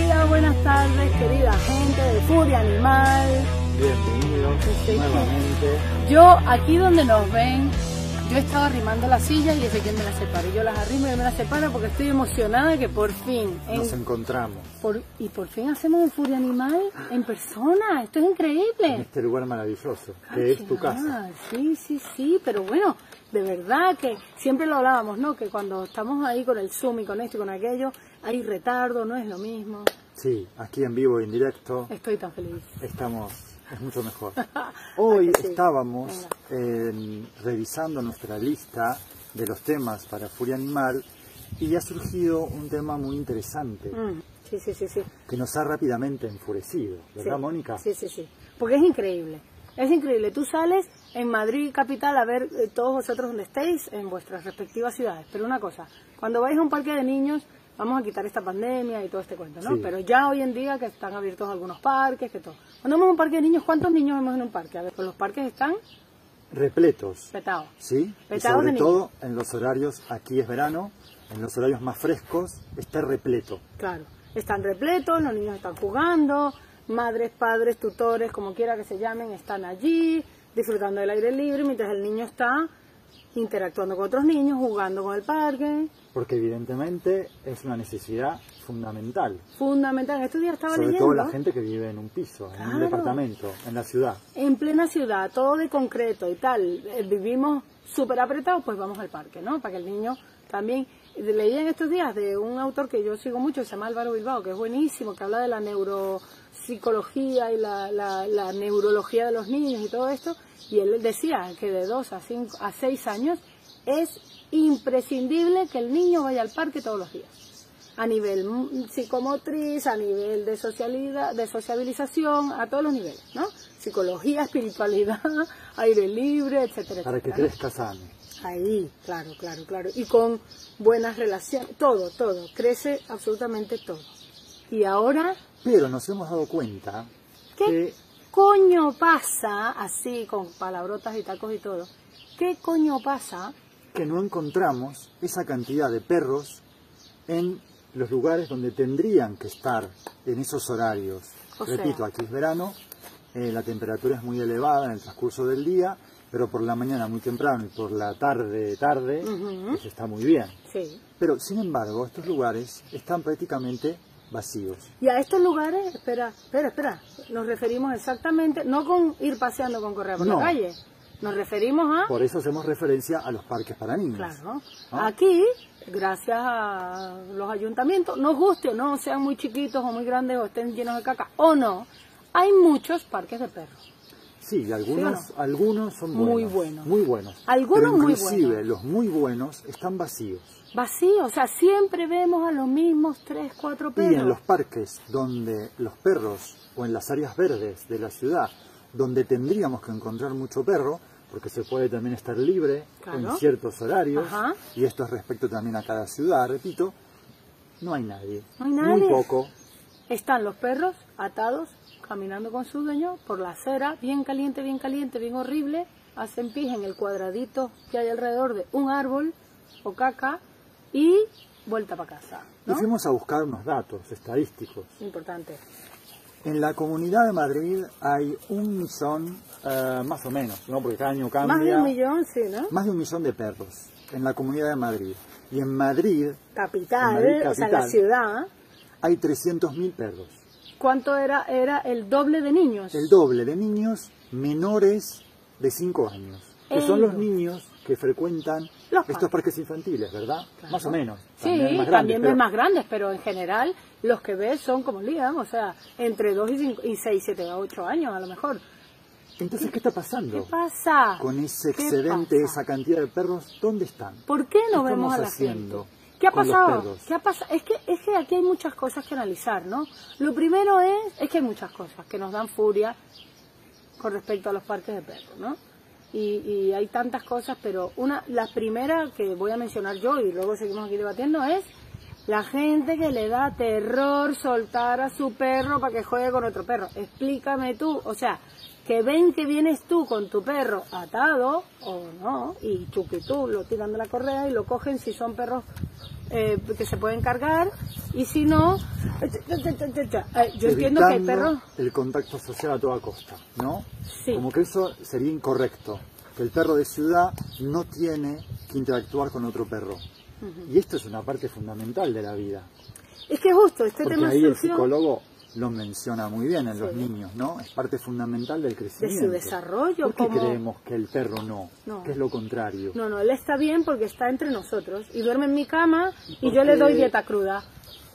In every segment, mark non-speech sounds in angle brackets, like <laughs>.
días, buenas tardes, querida gente de Furia Animal. Bienvenidos nuevamente. Yo, aquí donde nos ven, yo estaba arrimando las sillas y ese quien me las separa. Yo las arrimo y me las separa porque estoy emocionada que por fin, en- Nos encontramos por- y por fin hacemos un Furia Animal en persona. Esto es en increíble. este lugar maravilloso, que Ay, es tu casa. Sí, sí, sí, pero bueno, de verdad que siempre lo hablábamos, ¿no? Que cuando estamos ahí con el Zoom y con esto y con aquello, hay retardo, no es lo mismo. Sí, aquí en vivo y en directo Estoy tan feliz. estamos, es mucho mejor. <laughs> Hoy sí. estábamos eh, revisando nuestra lista de los temas para Furia Animal y ha surgido un tema muy interesante Mm, Sí, sí, sí, sí. que nos ha rápidamente enfurecido, ¿verdad, Sí, Mónica? Sí, sí, sí. Porque es increíble. Es increíble. Tú sales en Madrid capital a ver eh, todos vosotros donde estéis en vuestras respectivas ciudades. Pero una cosa, cuando vais a un parque de niños, vamos a quitar esta pandemia y todo este cuento, ¿no? Sí. Pero ya hoy en día que están abiertos algunos parques, que todo. Cuando vamos a un parque de niños, ¿cuántos niños vemos en un parque? A ver, pues los parques están Repletos, petados. ¿sí? Y Petados sobre de todo en los horarios, aquí es verano, en los horarios más frescos, está repleto. Claro, están repletos, los niños están jugando, madres, padres, tutores, como quiera que se llamen, están allí disfrutando del aire libre mientras el niño está interactuando con otros niños, jugando con el parque. Porque evidentemente es una necesidad fundamental. Fundamental. Estos días estaba Sobre leyendo todo la gente que vive en un piso, en un departamento, en la ciudad. en plena ciudad, todo de concreto y tal, eh, vivimos súper apretados, pues vamos al parque, ¿no? Para que el niño también... Leía en estos días de un autor que yo sigo mucho, que se llama Álvaro Bilbao, que es buenísimo, que habla de la neuropsicología y la, la- la neurología de los niños y todo esto, y él decía que de 2 a, cinco, a 6 años es imprescindible que el niño vaya al parque todos los días a nivel psicomotriz, a nivel de socialidad, de sociabilización, a todos los niveles, ¿no? Psicología, <laughs> espiritualidad, aire libre, etcétera, Para que etcétera, ¿no? crezca sano. Ahí, claro, claro, claro. Y con buenas relaciones, todo, todo, crece absolutamente todo. Y ahora, Pero nos hemos dado cuenta ¿qué que coño pasa, así con palabrotas y tacos y todo, qué coño pasa que no encontramos esa cantidad de perros en los lugares donde tendrían que estar en esos horarios. O sea. Repito, aquí es verano, eh, la temperatura es muy elevada en el transcurso del día, pero por la mañana muy temprano y por la tarde tarde Ujú. pues está muy bien. Sí. Pero sin embargo, estos lugares están prácticamente vacíos. Y a estos lugares, espera, espera, espera, nos referimos exactamente, no con ir paseando con correa por No. la calle, nos referimos a, Por eso hacemos referencia a los parques para niños. claro, ¿Ah? aquí, gracias a los ayuntamientos, nos guste o no, sean muy chiquitos o muy grandes o estén llenos de caca o no, hay muchos parques de perros. Sí, y algunos, ¿Sí algunos son buenos. Muy buenos. Muy buenos. Algunos Pero muy inclusive buenos. los muy buenos están vacíos. Vacío, o sea, siempre vemos a los mismos tres, cuatro perros. Y en los parques donde los perros, o en las áreas verdes de la ciudad, donde tendríamos que encontrar mucho perro, porque se puede también estar libre Claro. en ciertos horarios, Ajá. y esto es respecto también a cada ciudad, repito, no hay nadie. No hay nadie. Muy poco. Están los perros atados, caminando con su dueño por la acera, bien caliente, bien caliente, bien horrible. Hacen pis en el cuadradito que hay alrededor de un árbol o caca y vuelta para casa. Y ¿no? fuimos a buscar unos datos estadísticos. Importante. En la Comunidad de Madrid hay un millón, eh, más o menos, ¿no? porque cada año cambia. Más de un millón, sí, ¿no? más de un millón de perros en la Comunidad de Madrid. Y en Madrid Capital, Madrid, o sea, la capital. ciudad. hay 300.000 perros. ¿Cuánto era? Era el doble de niños. El doble de niños menores de 5 años. Que son los niños que frecuentan Los estos parques. infantiles, ¿verdad? Claro. Más o menos. Sí, También más también grandes, ves pero- más grandes, pero en general los que ves son como Liam, o sea, entre 2 y, y 6, 7, 8 años a lo mejor. Entonces, ¿qué está ¿Qué pasando? pasa? Con ese ¿Qué excedente, esa cantidad de perros, ¿dónde están? ¿Por qué no ¿Qué vemos a la haciendo gente? ¿Qué ha pasado? ¿Qué ha pasado? Es que, es que aquí hay muchas cosas que analizar, ¿no? Lo primero es, es que hay muchas cosas que nos dan furia con respecto a los parques de perros, ¿no? Y, y hay tantas cosas, pero una, la primera que voy a mencionar yo y luego seguimos aquí debatiendo es la gente que le da terror soltar a su perro para que juegue con otro perro. Explícame tú, o sea, que ven que vienes tú con tu perro atado o no, y tú lo tiran de la correa y lo cogen si son perros eh, que se pueden cargar y si no, eh, yo entiendo que hay perros... El contacto social a toda costa, ¿no? Sí. Como que eso sería incorrecto, que el perro de ciudad no tiene que interactuar con otro perro. Y esto es una parte fundamental de la vida. Es que justo este Porque tema ahí el psicólogo lo menciona muy bien en los niños, ¿no? Es parte fundamental del de crecimiento. su desarrollo ¿Por qué como... creemos que el perro no? No. Que es lo contrario. No, no, él está bien porque está entre nosotros y duerme en mi cama y ¿Por yo le doy dieta cruda.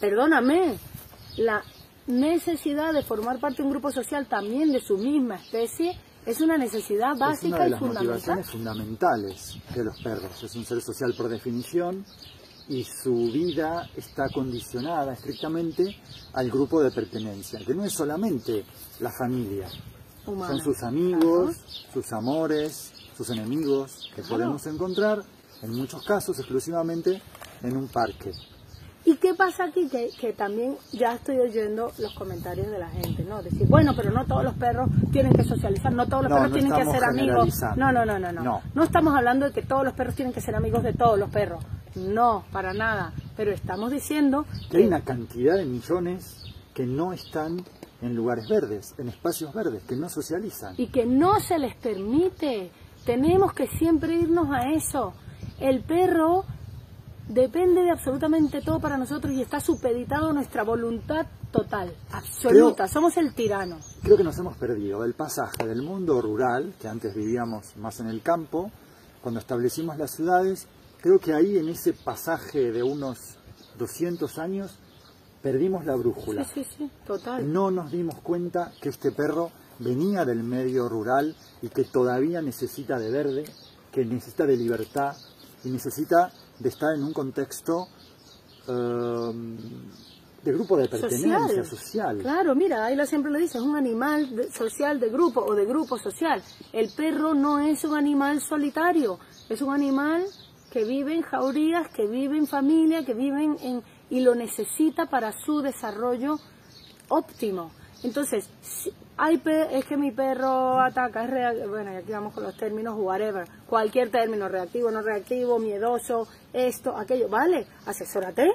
Perdóname, la necesidad de formar parte de un grupo social también de su misma especie es una necesidad es básica una de y las fundamental. motivaciones fundamentales de los perros. Es un ser social por definición y su vida está condicionada estrictamente al grupo de pertenencia, que no es solamente la familia, humana. son sus amigos, sus amores, sus enemigos, que Claro. podemos encontrar en muchos casos exclusivamente en un parque. ¿Y qué pasa aquí? Que, que también ya estoy oyendo los comentarios de la gente, ¿no? Decir, bueno, pero no todos los perros tienen que socializar, no todos los No, perros no tienen que ser amigos. no, no, no, no, No. No estamos hablando de que todos los perros tienen que ser amigos de todos los perros. No, para nada. Pero estamos diciendo Que hay una cantidad de millones que no están en lugares verdes, en espacios verdes, que no socializan. y que no se les permite. Tenemos que siempre irnos a eso. El perro depende de absolutamente todo para nosotros y está supeditado a nuestra voluntad total, absoluta. Somos el tirano. Creo que nos hemos perdido del pasaje del mundo rural, que antes vivíamos más en el campo, cuando establecimos las ciudades, creo que ahí en ese pasaje de unos 200 años perdimos la brújula. Sí, sí, sí, total. No nos dimos cuenta que este perro venía del medio rural y que todavía necesita de verde, que necesita de libertad y necesita de estar en un contexto eh, de grupo de pertenencia social. Claro, mira, Ayla siempre lo dice, es un animal de- social de grupo o de grupo social. El perro no es un animal solitario, es un animal que vive en jaurías, que vive en familia, que vive en, y lo necesita para su desarrollo óptimo. Entonces, si hay pe- es que mi perro ataca, es rea- bueno, y aquí vamos con los términos, whatever, cualquier término, reactivo, no reactivo, miedoso, esto, aquello, vale, asesórate,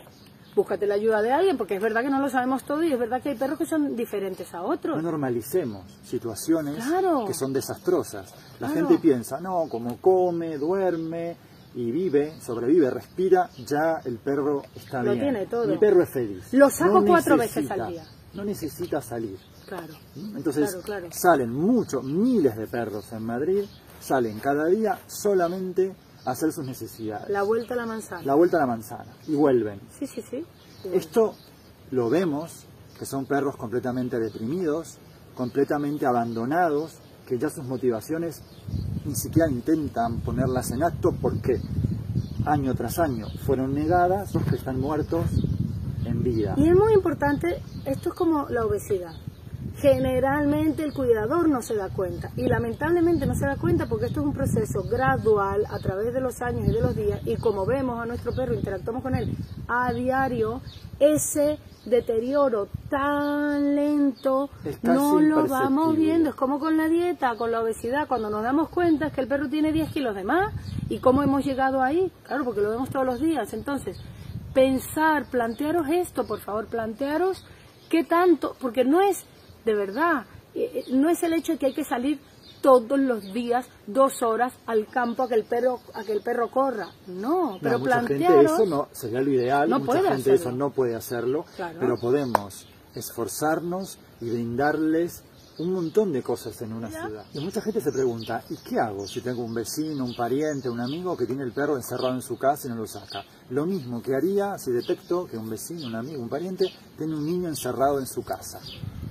búscate la ayuda de alguien, porque es verdad que no lo sabemos todo y es verdad que hay perros que son diferentes a otros. No normalicemos situaciones Claro. que son desastrosas. La Claro. gente piensa, no, como come, duerme y vive, sobrevive, respira, ya el perro está Lo bien. tiene todo. Mi perro es feliz. Lo saco No cuatro necesita- veces al día. No necesita salir. Claro. Entonces Claro, claro. salen muchos, miles de perros en Madrid, salen cada día solamente a hacer sus necesidades. La vuelta a la manzana. La vuelta a la manzana y vuelven. Sí, sí, sí. Sí. Esto lo vemos, que son perros completamente deprimidos, completamente abandonados, que ya sus motivaciones ni siquiera intentan ponerlas en acto porque año tras año fueron negadas, los que están muertos en vida. Y es muy importante, esto es como la obesidad. Generalmente el cuidador no se da cuenta. Y lamentablemente no se da cuenta porque esto es un proceso gradual a través de los años y de los días. Y como vemos a nuestro perro, interactuamos con él a diario, ese deterioro tan lento no lo vamos viendo, es como con la dieta, con la obesidad, cuando nos damos cuenta es que el perro tiene 10 kilos de más. Y cómo hemos llegado ahí, claro, porque lo vemos todos los días, entonces pensar, plantearos esto, por favor, plantearos qué tanto, porque no es de verdad, eh, eh, no es el hecho de que hay que salir todos los días dos horas al campo a que el perro a que el perro corra, no, No, pero mucha gente eso no sería lo ideal, No mucha gente hacerlo. eso no puede hacerlo, Claro. pero podemos esforzarnos y brindarles un montón de cosas en una ciudad. Y mucha gente se pregunta, ¿y qué hago si tengo un vecino, un pariente, un amigo que tiene el perro encerrado en su casa y no lo saca? Lo mismo que haría si detecto que un vecino, un amigo, un pariente tiene un niño encerrado en su casa.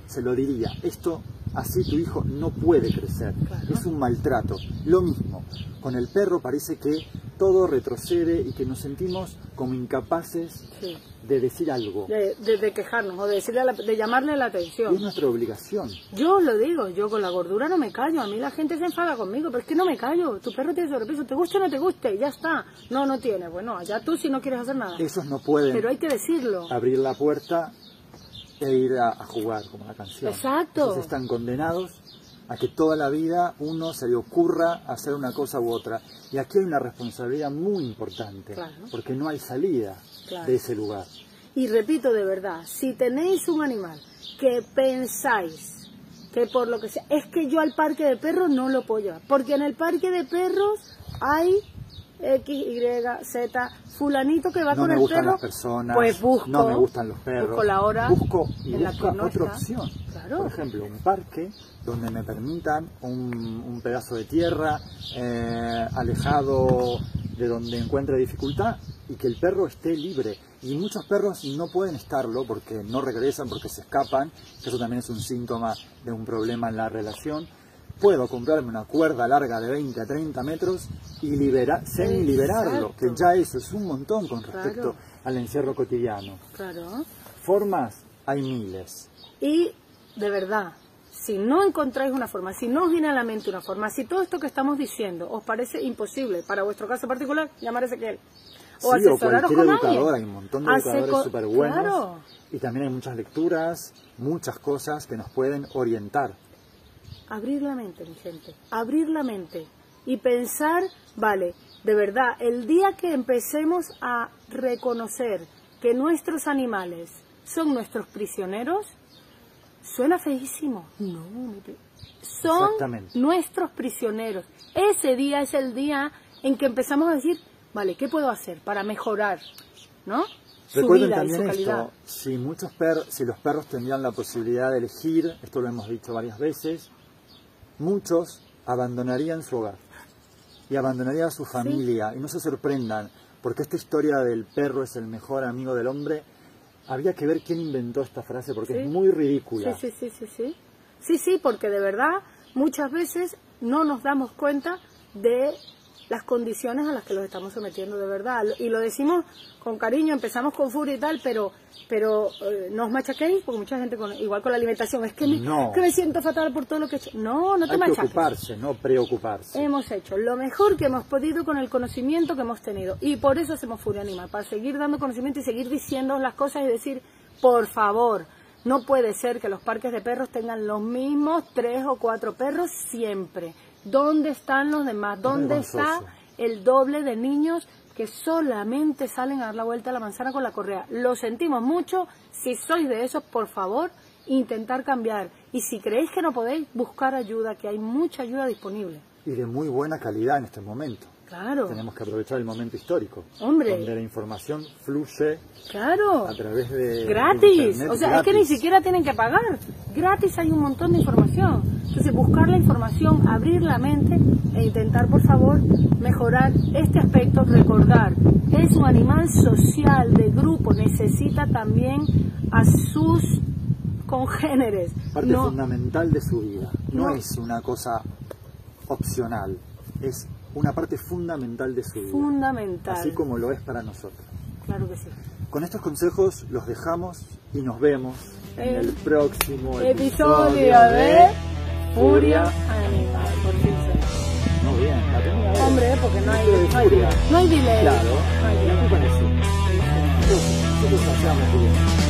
Se lo diría, esto así tu hijo no puede crecer, Claro. es un maltrato. Lo mismo, con el perro parece que todo retrocede y que nos sentimos como incapaces sí, de decir algo. de, de- de quejarnos o de decirle la- de llamarle la Y atención. es nuestra obligación. Yo lo digo, yo con la gordura no me callo. A mí la gente se enfada conmigo, pero es que no me callo. Tu perro tiene sobrepeso, te guste o no te guste, ya está. No, no tiene. Bueno, allá tú si no quieres hacer nada. Esos no pueden Pero hay que decirlo. abrir la puerta e ir a, a jugar, como la canción. Exacto. Esos están condenados a que toda la vida uno se le ocurra hacer una cosa u otra. Y aquí hay una responsabilidad muy importante, Claro. porque no hay salida Claro. de ese lugar. Y repito de verdad, si tenéis un animal que pensáis que por lo que sea, es que yo al parque de perros no lo puedo llevar, porque en el parque de perros hay X, Y, Z, fulanito que va no con me el gustan perro, las personas, pues busco, no me gustan los perros. busco la hora busco y en la busco que no otra está. opción. Claro. Por ejemplo, un parque donde me permitan un, un pedazo de tierra eh, alejado de donde encuentre dificultad y que el perro esté libre. Y muchos perros no pueden estarlo porque no regresan, porque se escapan, eso también es un síntoma de un problema en la relación. Puedo comprarme una cuerda larga de 20 a 30 metros y libera, semi-liberarlo, que Exacto. ya eso es un montón con Claro. respecto al encierro cotidiano. Claro. Formas hay miles. Y de verdad, si no encontráis una forma, si no os viene a la mente una forma, si todo esto que estamos diciendo os parece imposible para vuestro caso particular, llamar a Ezequiel. O sí, o asesoraros cualquier educador, alguien. hay un montón de Hace educadores súper buenos. Claro. Y también hay muchas lecturas, muchas cosas que nos pueden orientar. Abrir la mente, mi gente. Abrir la mente. Y pensar, vale, de verdad, el día que empecemos a reconocer que nuestros animales son nuestros prisioneros, suena feísimo. No, son Exactamente. nuestros prisioneros. Ese día es el día en que empezamos a decir, vale, ¿qué puedo hacer para mejorar? ¿No? Su Recuerden y también su calidad. esto, si, muchos per- si los perros tendrían la posibilidad de elegir, esto lo hemos dicho varias veces, muchos abandonarían su hogar y abandonarían a su familia. Y no se sorprendan, porque esta historia del perro es el mejor amigo del hombre, habría que ver quién inventó esta frase porque Sí. es muy ridícula. Sí, sí, sí, sí, sí. Sí, sí, porque de verdad muchas veces no nos damos cuenta de las condiciones a las que los estamos sometiendo de verdad. Y lo decimos con cariño, empezamos con furia y tal, pero pero eh, no os machaquéis, porque mucha gente, con, igual con la alimentación, es que me, No. que me siento fatal por todo lo que he hecho. No, no te Hay que machaques. ocuparse, no preocuparse. Hemos hecho lo mejor que hemos podido con el conocimiento que hemos tenido. Y por eso hacemos Furia Animal, para seguir dando conocimiento y seguir diciendo las cosas y decir, por favor, no puede ser que los parques de perros tengan los mismos tres o cuatro perros siempre. ¿Dónde están los demás? ¿Dónde está el doble de niños que solamente salen a dar la vuelta a la manzana con la correa? Lo sentimos mucho. Si sois de esos, por favor, intentar cambiar. Y si creéis que no podéis, buscar ayuda, que hay mucha ayuda disponible. Y de muy buena calidad en este momento. Claro, Tenemos que aprovechar el momento histórico. Hombre. Donde la información fluye claro. a través de. Gratis. Internet O sea, es que ni gratis. siquiera tienen que pagar. Gratis hay un montón de información. Entonces, buscar la información, abrir la mente e intentar, por favor, mejorar este aspecto. Recordar, es un animal social, de grupo, necesita también a sus congéneres. Parte No, fundamental de su vida. No, No. es una cosa opcional. Es una parte fundamental de su vida. fundamental. Así como lo es para nosotros. Claro que sí. Con estos consejos los dejamos y nos vemos en El próximo Episodio de Furia Animal. Por fin No, bien, la. Hombre, porque no hay, no hay, no hay delay. Claro, No hay delay. Nosotros nosotros hacemos bien.